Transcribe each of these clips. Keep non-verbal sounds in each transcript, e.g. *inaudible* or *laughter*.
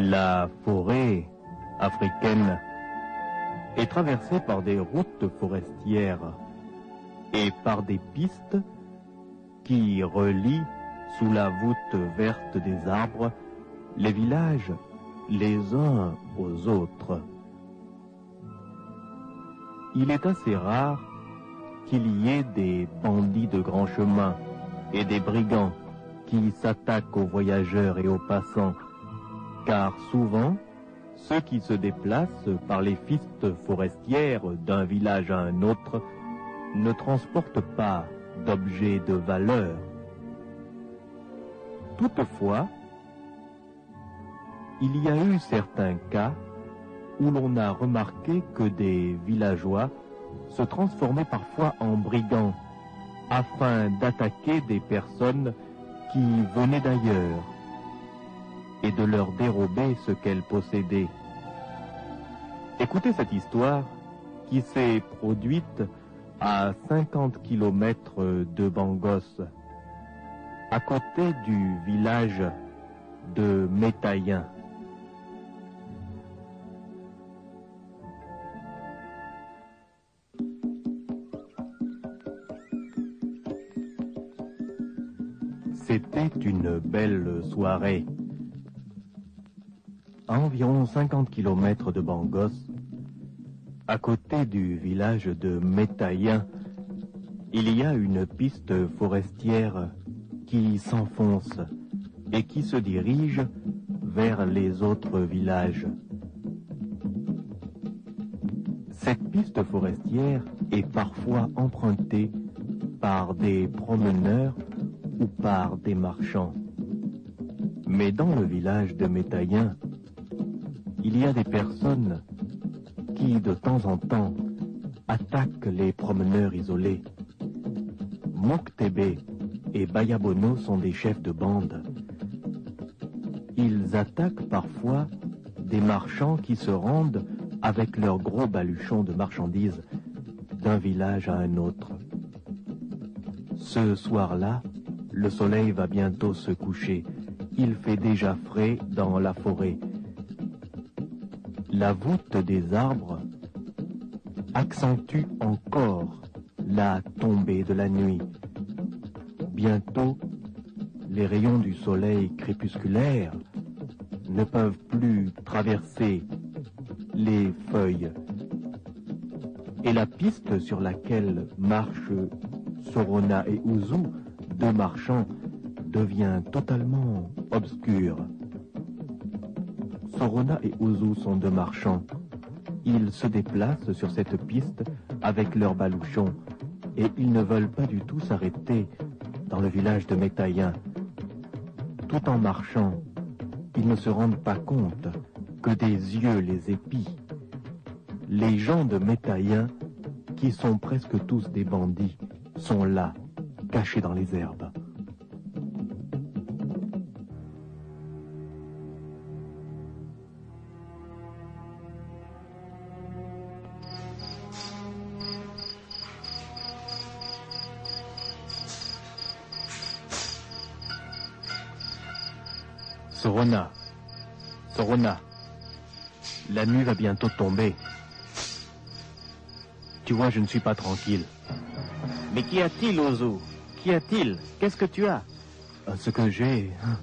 La forêt africaine est traversée par des routes forestières et par des pistes qui relient sous la voûte verte des arbres les villages les uns aux autres. Il est assez rare qu'il y ait des bandits de grand chemin et des brigands qui s'attaquent aux voyageurs et aux passants, car souvent, ceux qui se déplacent par les pistes forestières d'un village à un autre ne transportent pas d'objets de valeur. Toutefois, il y a eu certains cas où l'on a remarqué que des villageois se transformaient parfois en brigands afin d'attaquer des personnes qui venaient d'ailleurs et de leur dérober ce qu'elles possédaient. Écoutez cette histoire qui s'est produite à 50 kilomètres de Bangos, à côté du village de Métaïen. C'était une belle soirée. À environ 50 kilomètres de Bangos, à côté du village de Métaïen, il y a une piste forestière qui s'enfonce et qui se dirige vers les autres villages. Cette piste forestière est parfois empruntée par des promeneurs ou par des marchands. Mais dans le village de Métaïen, il y a des personnes qui, de temps en temps, attaquent les promeneurs isolés. Moktebe et Bayabono sont des chefs de bande. Ils attaquent parfois des marchands qui se rendent avec leurs gros baluchons de marchandises d'un village à un autre. Ce soir-là, le soleil va bientôt se coucher. Il fait déjà frais dans la forêt. La voûte des arbres accentue encore la tombée de la nuit. Bientôt, les rayons du soleil crépusculaire ne peuvent plus traverser les feuilles. Et la piste sur laquelle marchent Sorona et Uzu, deux marchands, devient totalement obscure. Sorona et Uzu sont deux marchands. Ils se déplacent sur cette piste avec leurs balouchons et ils ne veulent pas du tout s'arrêter dans le village de Métaïen. Tout en marchant, ils ne se rendent pas compte que des yeux les épient. Les gens de Métaïen, qui sont presque tous des bandits, sont là, cachés dans les herbes. Sorona, Sorona, la nuit va bientôt tomber. Tu vois, je ne suis pas tranquille. Mais qu'y a-t-il, Ozo Qu'y a-t-il? Qu'est-ce que tu as? Euh, Ce que j'ai... hein.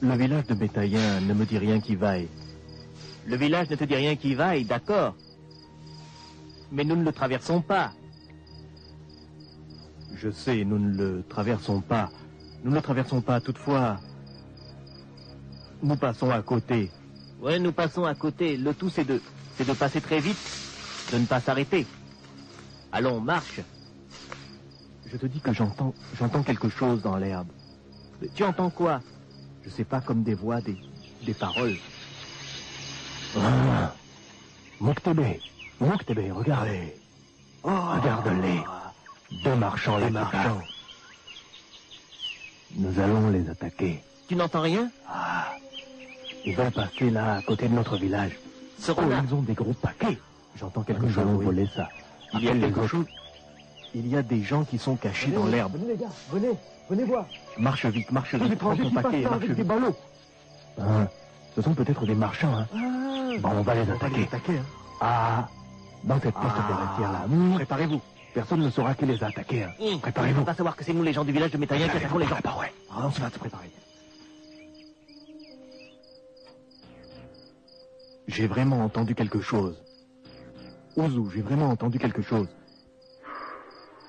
Le village de Bétaïen ne me dit rien qui vaille. Le village ne te dit rien qui vaille, d'accord. Mais nous ne le traversons pas. Je sais, nous ne le traversons pas. Nous ne le traversons pas, toutefois. Nous passons à côté. Ouais, nous passons à côté. Le tout, c'est de, c'est de passer très vite, de ne pas s'arrêter. Allons, marche. Je te dis que j'entends, j'entends quelque chose dans l'herbe. Mais Tu entends quoi? Je sais pas comme des voix, des, des paroles. Oh. Ah. Moktebe, Moktebe, regardez. Regarde-les. Deux marchands, les marchands. Nous allons les attaquer. Tu n'entends rien? Ah. Ils veulent passer là, à côté de notre village. Oh, ils ont des gros paquets. J'entends quelque Nous chose. allons voler ça. Il y a les quelque chose. Il y a des gens qui sont cachés dans l'herbe. Venez les gars, venez, venez voir. Marche vite, marche vite. Prends ton paquet, là marche avec des vite. ballots. Hein, Ce sont peut-être des marchands, hein. Bon, on va les attaquer. attaquer, hein. Ah, dans cette poste forestière-là. Hmm, Préparez-vous. Personne ne saura qui les a attaqués. hein. On Préparez-vous. va savoir que c'est nous les gens du village de Métaïen qui attaquons les gens. Ah, ouais. Ah, on se va se préparer. J'ai vraiment entendu quelque chose. Ozu, j'ai vraiment entendu quelque chose.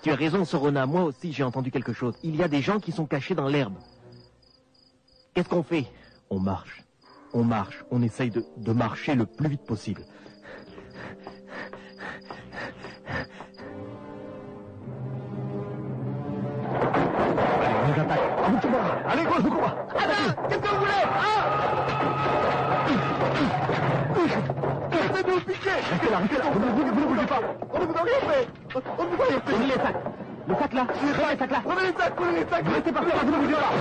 Tu as raison, Sorona. Moi aussi, j'ai entendu quelque chose. Il y a des gens qui sont cachés dans l'herbe. Qu'est-ce qu'on fait? On marche. On marche. On essaye de, de marcher le plus vite possible. Allez, de combat. Qu'est-ce que vous voulez Arrêtez de nous piquer Restez là, restez là. Vous ne, vous, vous ne bougez pas. On ne vous a rien fait. On ne vous a rien fait. Prenez les sacs. Le sac là. Prenez les sacs là. Prenez les sacs, prenez les sacs. Restez par terre, vous ne bougez pas.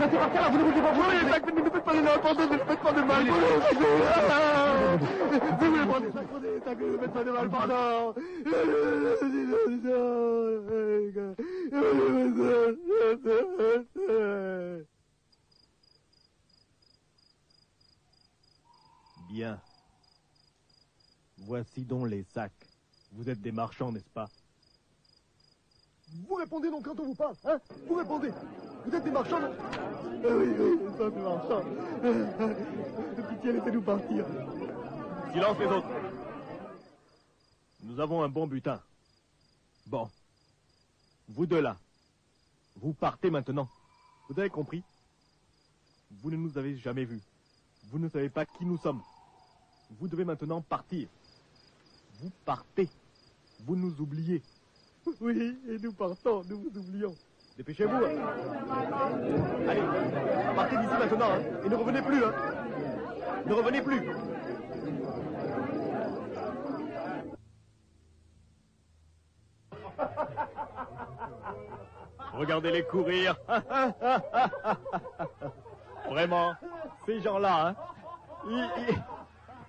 Restez par terre, vous ne bougez pas. Vous Prenez les sacs, mais ne me faites pas de n'importe ne me faites pas de mal. Vous voulez prendre les sacs, prenez les sacs, ne me faites pas de mal, pardon. Bien. Voici donc les sacs. Vous êtes des marchands, n'est-ce pas? Vous répondez donc quand on vous parle, hein? Vous répondez. Vous êtes des marchands, non Ah Oui, oui, nous sommes des marchands. Pitié, laissez-nous partir. Silence les autres. Nous avons un bon butin. Bon. Vous deux là. Vous partez maintenant. Vous avez compris? Vous ne nous avez jamais vus. Vous ne savez pas qui nous sommes. Vous devez maintenant partir. Vous partez. Vous nous oubliez. Oui, et nous partons, nous vous oublions. Dépêchez-vous. hein. Allez, partez d'ici maintenant. hein, et ne revenez plus. Hein. Ne revenez plus. Regardez-les courir. *laughs* Vraiment, ces gens-là, hein, ils,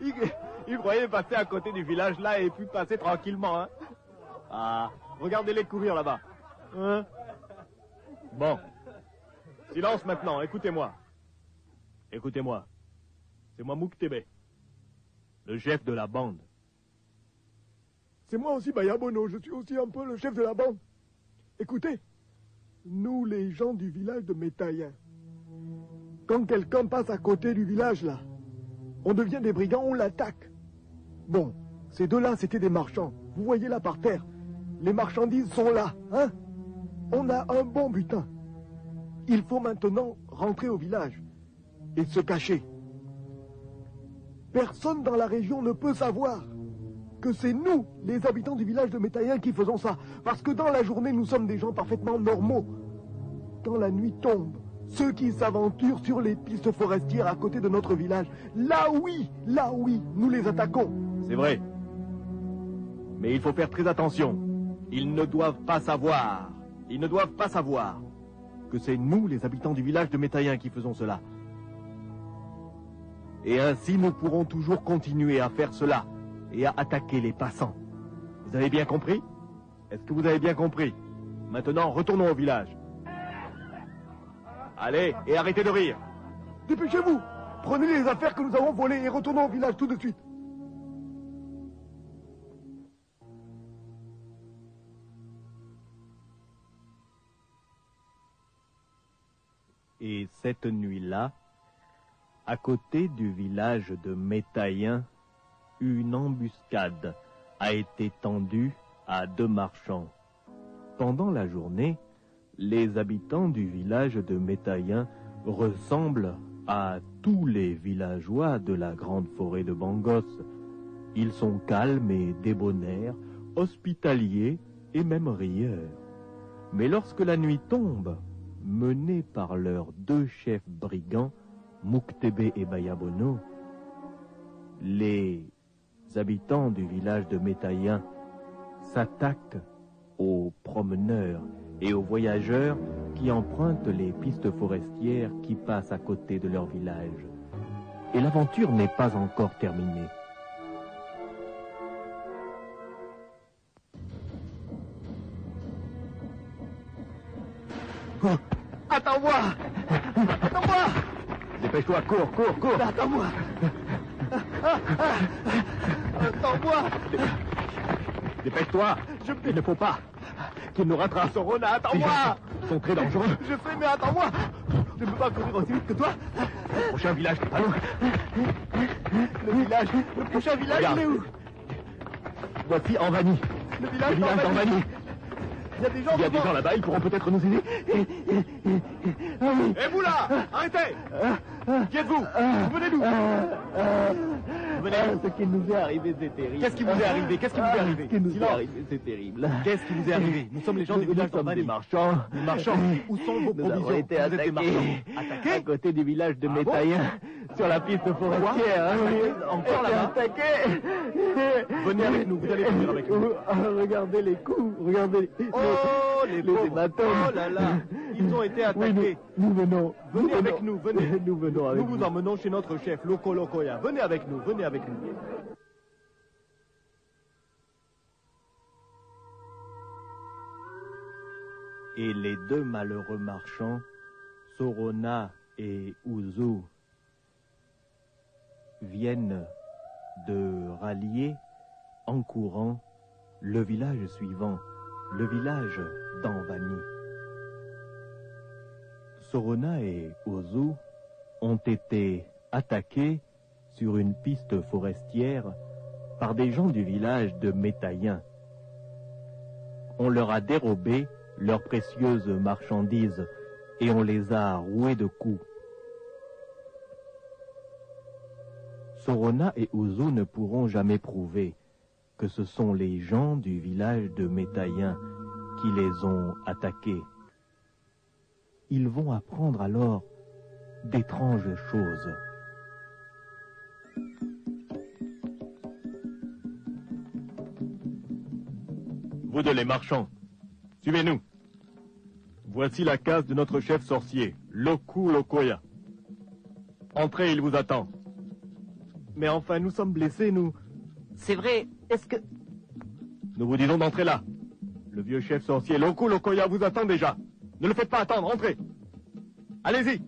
ils- ils- ils croyaient passer à côté du village là et puis passer tranquillement. Hein. Ah, regardez-les courir là-bas. Hein Bon. Silence maintenant, écoutez-moi. Écoutez-moi. C'est moi Mouktebe, le chef de la bande. C'est moi aussi, Bayabono, je suis aussi un peu le chef de la bande. Écoutez, nous les gens du village de Métaïen, quand quelqu'un passe à côté du village là, on devient des brigands, on l'attaque. Bon, ces deux-là, c'était des marchands. Vous voyez là par terre, les marchandises sont là, hein On a un bon butin. Il faut maintenant rentrer au village et se cacher. Personne dans la région ne peut savoir que c'est nous, les habitants du village de Métaïen, qui faisons ça. Parce que dans la journée, nous sommes des gens parfaitement normaux. Quand la nuit tombe, ceux qui s'aventurent sur les pistes forestières à côté de notre village, là oui, là oui, nous les attaquons. C'est vrai. Mais il faut faire très attention. Ils ne doivent pas savoir. Ils ne doivent pas savoir que c'est nous, les habitants du village de Métaïen, qui faisons cela. Et ainsi, nous pourrons toujours continuer à faire cela et à attaquer les passants. Vous avez bien compris? Est-ce que vous avez bien compris? Maintenant, retournons au village. Allez, et arrêtez de rire. Dépêchez-vous Prenez les affaires que nous avons volées et retournons au village tout de suite. Et cette nuit-là, à côté du village de Métaïen, une embuscade a été tendue à deux marchands. Pendant la journée, les habitants du village de Métaïen ressemblent à tous les villageois de la grande forêt de Bangos. Ils sont calmes et débonnaires, hospitaliers et même rieurs. Mais lorsque la nuit tombe, menés par leurs deux chefs brigands, Mouktebe et Bayabono, les habitants du village de Métaïen s'attaquent aux promeneurs et aux voyageurs qui empruntent les pistes forestières qui passent à côté de leur village. Et l'aventure n'est pas encore terminée. Attends-moi. Attends-moi. Dépêche-toi, cours, cours, cours. Attends-moi. Attends-moi. Dépêche-toi. Je Il ne faut pas qu'il nous rattrape. Sorona, attends-moi. Gens sont très dangereux. Je sais, mais attends-moi. Je ne peux pas courir aussi vite que toi. Le prochain village, allons Le village Le prochain village, il est où? Voici Envani Le Le village village d'Envani. Il y a des gens devant. là-bas, ils pourront peut-être nous aider. Et vous là Arrêtez. Qui êtes-vous? Venez nous Venez Ce qui nous est arrivé, c'est terrible. Qu'est-ce qui vous est arrivé? Qu'est-ce qui vous est arrivé? Ce qui nous est arrivé, c'est terrible. Qu'est-ce qui vous est arrivé? Nous sommes les gens du Nous- village nous sommes des marchands. Des marchands Où sont vos Nous avons provisions été des marchands. attaqués. Attaqués À côté du village de Ah Métaïen, sur la piste forestière. oui. Encore Été là-bas attaqués. Venez avec nous, vous allez venir avec nous. Ah, Regardez les coups, regardez les, Oh, les les hématomes. Oh là là Ils ont été Oui, attaqués nous, nous venons. Venez nous avec venons. nous, venez. *laughs* Nous venons avec Nous vous emmenons chez notre chef, Loco Locoya. Venez avec nous, venez avec nous. Et les deux malheureux marchands, Sorona et Uzu, viennent de rallier en courant le village suivant, le village d'Anvani. Sorona et Uzu ont été attaqués sur une piste forestière par des gens du village de Métaïen. On leur a dérobé leurs précieuses marchandises et on les a roués de coups. Sorona et Uzu ne pourront jamais prouver que ce sont les gens du village de Métaïen qui les ont attaqués. Ils vont apprendre alors d'étranges choses. Vous deux les marchands, suivez-nous. Voici la case de notre chef sorcier, Loku Lokoya. Entrez, il vous attend. Mais enfin, nous sommes blessés, nous. C'est vrai. Est-ce que... Nous vous disons d'entrer là. Le vieux chef sorcier Loku Lokoya vous attend déjà. Ne le faites pas attendre, entrez. Allez-y.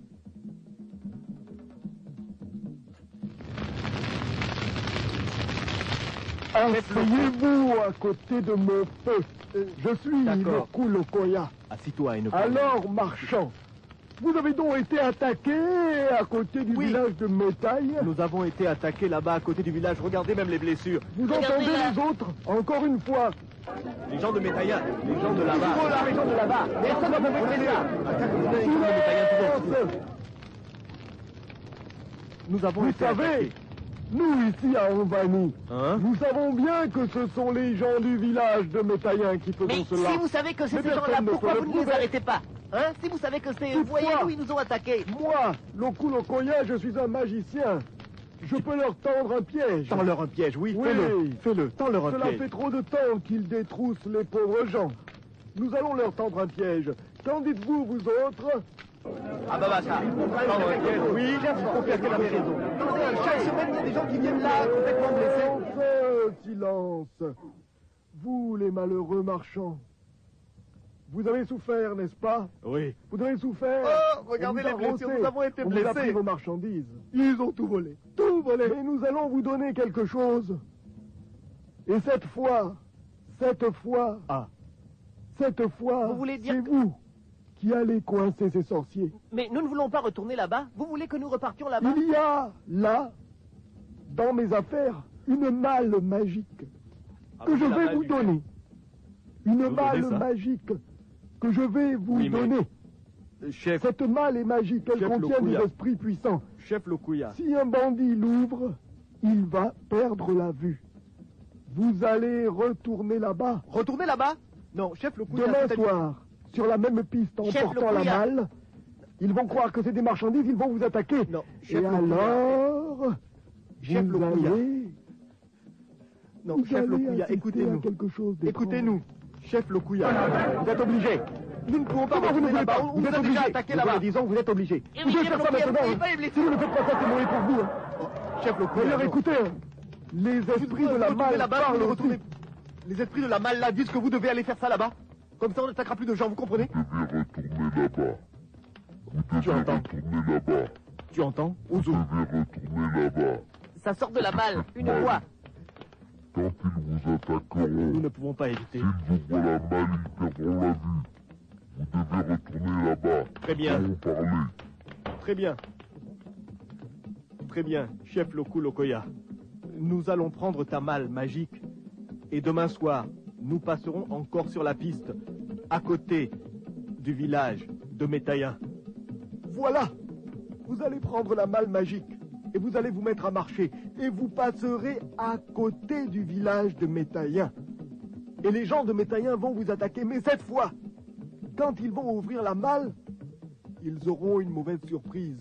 Asseyez-vous à côté de mon feu. Je suis D'accord. le Koulokoya. Assis-toi et ne Alors, marchand, vous avez donc été attaqué à côté du Oui. village de Métaille. Nous avons été attaqués là-bas à côté du village. Regardez même les blessures. Vous Regardez entendez là. les autres Encore une fois. Les gens de Métaïa, les gens de là-bas. Là, les gens de là-bas. Personne ne peut faire ça. Les gens de Métaïa, Nous avons Vous été savez, attaqués. nous ici à Onvani, Hein nous savons bien que ce sont les gens du village de Métaïen qui font Mais cela. si vous savez que c'est ces gens-là, pourquoi vous ne les arrêtez pas Hein Si vous savez que c'est... Voyez-nous, ils nous ont attaqués. Moi, Loku Lokoya, je suis un magicien. Je peux leur tendre un piège. Tends-leur un piège, oui, Oui. fais-le. Fais-le, tends-leur un Cela piège. fait trop de temps qu'ils détroussent les pauvres gens. Nous allons leur tendre un piège. Qu'en dites-vous, vous autres? Ah bah bah ça. Tendre un piège, oui, faire qu'elle avait raison. Chaque semaine, il y a des gens qui viennent là, complètement blessés. Silence. Vous, les malheureux marchands, vous avez souffert, n'est-ce pas? Oui. Vous avez souffert Oh, regardez les blessures, rossé. nous avons été On vous a pris blessés. vos marchandises. Ils ont tout volé. Tout volé. Et nous allons vous donner quelque chose. Et cette fois, cette fois, Ah. cette fois, Vous voulez dire c'est que- vous qui allez coincer ces sorciers. Mais nous ne voulons pas retourner là-bas. Vous voulez que nous repartions là-bas? Il y a là, dans mes affaires, une malle magique Ah, que mais je vais vous donner. Une Vous malle magique que je vais vous Oui, donner. Chef, Cette malle est magique, elle contient des esprits puissants. chef Lokuya. Si un bandit l'ouvre, il va perdre la vue. Vous allez retourner là-bas Retournez là-bas? Non, chef Lokuya. demain soir, sur la même piste, en Chef portant la malle. Ils vont croire que c'est des marchandises, ils vont vous attaquer. Non, Et chef Lokuya. alors, Chef vous Lokuya. allez, Non, vous chef Lokuya, écoutez-nous. Écoutez-nous. Chef Lokuya. Vous êtes obligé. Nous ne pouvons pas Comment vous ne voulez là-bas. pas Vous vous êtes obligé. déjà attaqué Nous là-bas. vous disons, vous êtes obligé. Vous devez faire ça maintenant. vous. Si vous ne faites pas ça, c'est mauvais pour vous. hein. Chef Lokuya. D'ailleurs, écoutez, les esprits de la malle là-bas, parlent vous aussi. Les esprits de la malle là disent que vous devez aller faire ça là-bas. Comme ça, on n'attaquera plus de gens, vous comprenez devez retourner là-bas. Vous Tu devez entends retourner là-bas. Tu entends Vous Ozu devez retourner là-bas. Ça sort de la malle. Une voix. Quand ils vous attaqueront, Nous ne pouvons pas éviter. s'ils ouvrent la malle, ils perdront la vue. Vous devez retourner là-bas. Très bien. Nous allons parler. Très bien. Très bien, chef Loku Lokoya. Nous allons prendre ta malle magique. Et demain soir, nous passerons encore sur la piste, à côté du village de Métaïen. Voilà Vous allez prendre la malle magique vous allez vous mettre à marcher. Et vous passerez à côté du village de Métaïen. Et les gens de Métaïen vont vous attaquer, mais cette fois, quand ils vont ouvrir la malle, ils auront une mauvaise surprise.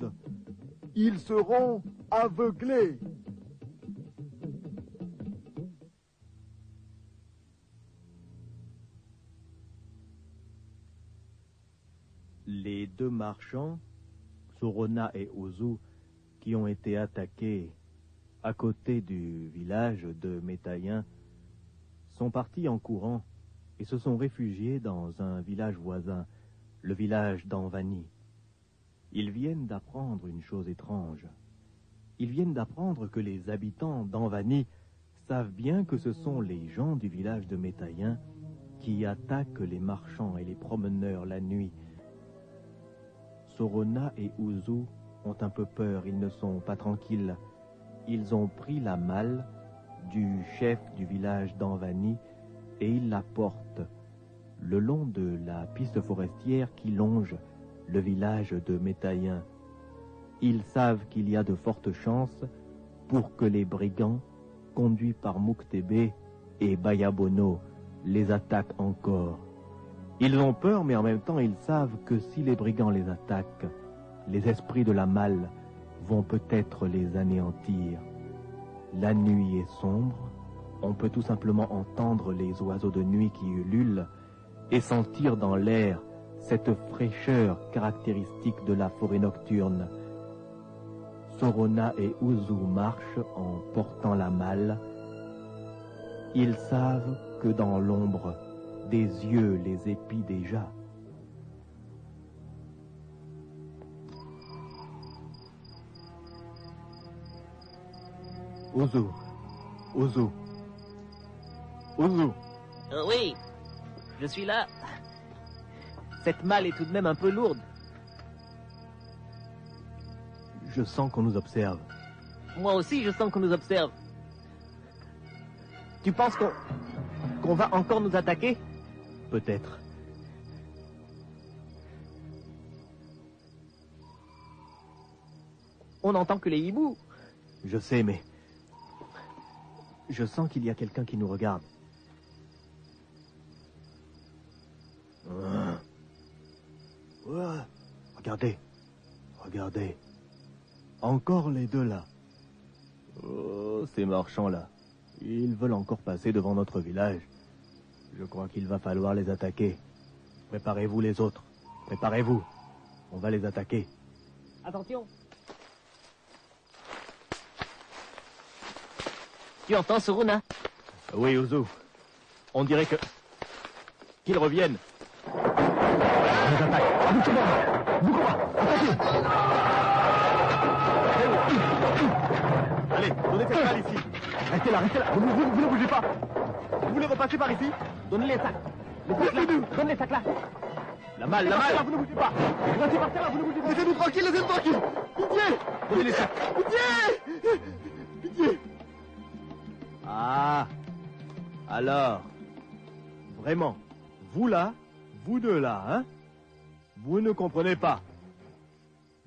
Ils seront aveuglés. Les deux marchands, Sorona et Ozu, qui ont été attaqués à côté du village de Métaïen, sont partis en courant et se sont réfugiés dans un village voisin, le village d'Anvani. Ils viennent d'apprendre une chose étrange. Ils viennent d'apprendre que les habitants d'Anvani savent bien que ce sont les gens du village de Métaïen qui attaquent les marchands et les promeneurs la nuit. Sorona et Uzu ont un peu peur, ils ne sont pas tranquilles. Ils ont pris la malle du chef du village d'Anvani et ils la portent le long de la piste forestière qui longe le village de Métaïen. Ils savent qu'il y a de fortes chances pour que les brigands, conduits par Muktebe et Bayabono, les attaquent encore. Ils ont peur, mais en même temps ils savent que si les brigands les attaquent, les esprits de la malle vont peut-être les anéantir. La nuit est sombre, on peut tout simplement entendre les oiseaux de nuit qui ululent et sentir dans l'air cette fraîcheur caractéristique de la forêt nocturne. Sorona et Uzu marchent en portant la malle. Ils savent que dans l'ombre, des yeux les épient déjà. Uzu, Uzu, Uzu. Euh, oui, je suis là. Cette malle est tout de même un peu lourde. Je sens qu'on nous observe. Moi aussi, je sens qu'on nous observe. Tu penses qu'on qu'on va encore nous attaquer? Peut-être. On n'entend que les hiboux. Je sais, mais... Je sens qu'il y a quelqu'un qui nous regarde. Ah. Ouais. Regardez. Regardez. Encore les deux là. Oh, ces marchands-là. Ils veulent encore passer devant notre village. Je crois qu'il va falloir les attaquer. Préparez-vous les autres. Préparez-vous. On va les attaquer. Attention. Tu entends, Soruna Oui, Ozu. On dirait que... Qu'ils reviennent. Combat. Vous combat. Attaquez. Allez, donnez cette balle ici. Restez là, restez là. Vous, vous- vous ne bougez pas. Vous voulez repasser par ici? Donnez les sacs. Les sacs là. Donne les sacs là. La malle, la malle vous ne bougez pas. Restez par terre, vous ne bougez pas. Laissez-nous tranquille, laissez-nous tranquille. Pitié. Donnez les sacs. Pitié. Pitié. Ah Alors Vraiment Vous là Vous deux là, hein? Vous ne comprenez pas.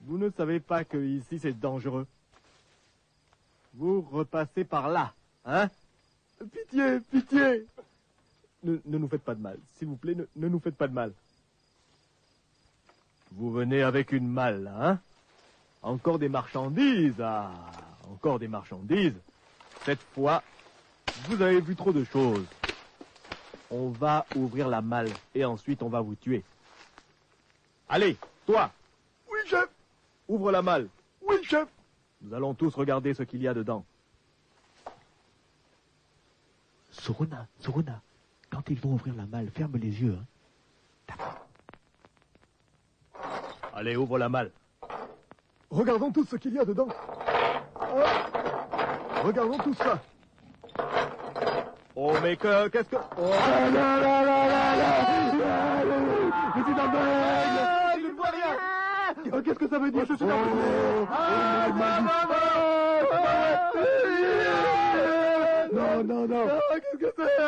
Vous ne savez pas que ici c'est dangereux. Vous repassez par là, hein? Pitié, pitié. ne, nous faites pas de mal. S'il vous plaît, ne, ne nous faites pas de mal. Vous venez avec une malle, hein? Encore des marchandises, ah Encore des marchandises. Cette fois, vous avez vu trop de choses. On va ouvrir la malle et ensuite on va vous tuer. Allez, toi, Oui, chef. ouvre la malle. Oui, chef. Nous allons tous regarder ce qu'il y a dedans. Soruna, Soruna, quand ils vont ouvrir la malle, ferme les yeux. hein. Allez, ouvre la malle. Regardons tout ce qu'il y a dedans. Ah. Regardons tout ça. Oh, mais que, qu'est-ce que... Oh, Ah, là, là, là, là, là. Je suis aveugle. Ah, je ne vois rien Oh, Qu'est-ce que ça veut dire Je suis. Ah, ma non. Non, non. Ah, Qu'est-ce que c'est?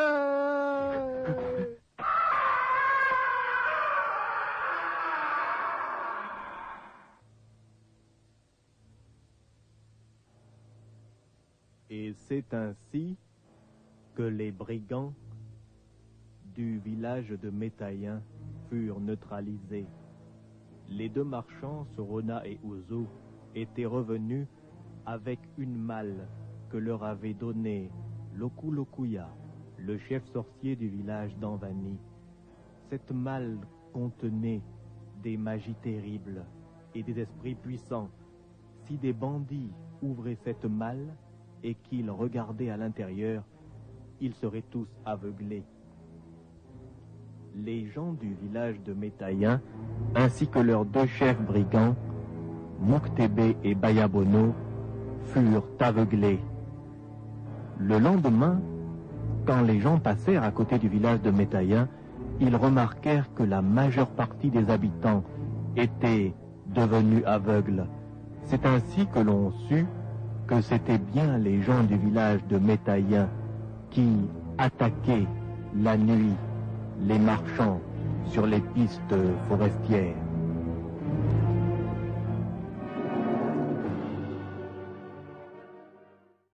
Et c'est ainsi que les brigands du village de Métaïen furent neutralisés. Les deux marchands, Sorona et Ouzo, étaient revenus avec une malle que leur avait donnée Lokulokuya, le chef sorcier du village d'Anvani. Cette malle contenait des magies terribles et des esprits puissants. Si des bandits ouvraient cette malle et qu'ils regardaient à l'intérieur, ils seraient tous aveuglés. Les gens du village de Métaïen, ainsi que leurs deux chefs brigands, Mouktébé et Bayabono, furent aveuglés. Le lendemain, quand les gens passèrent à côté du village de Métaïen, ils remarquèrent que la majeure partie des habitants étaient devenus aveugles. C'est ainsi que l'on sut que c'étaient bien les gens du village de Métaïen qui attaquaient la nuit les marchands sur les pistes forestières.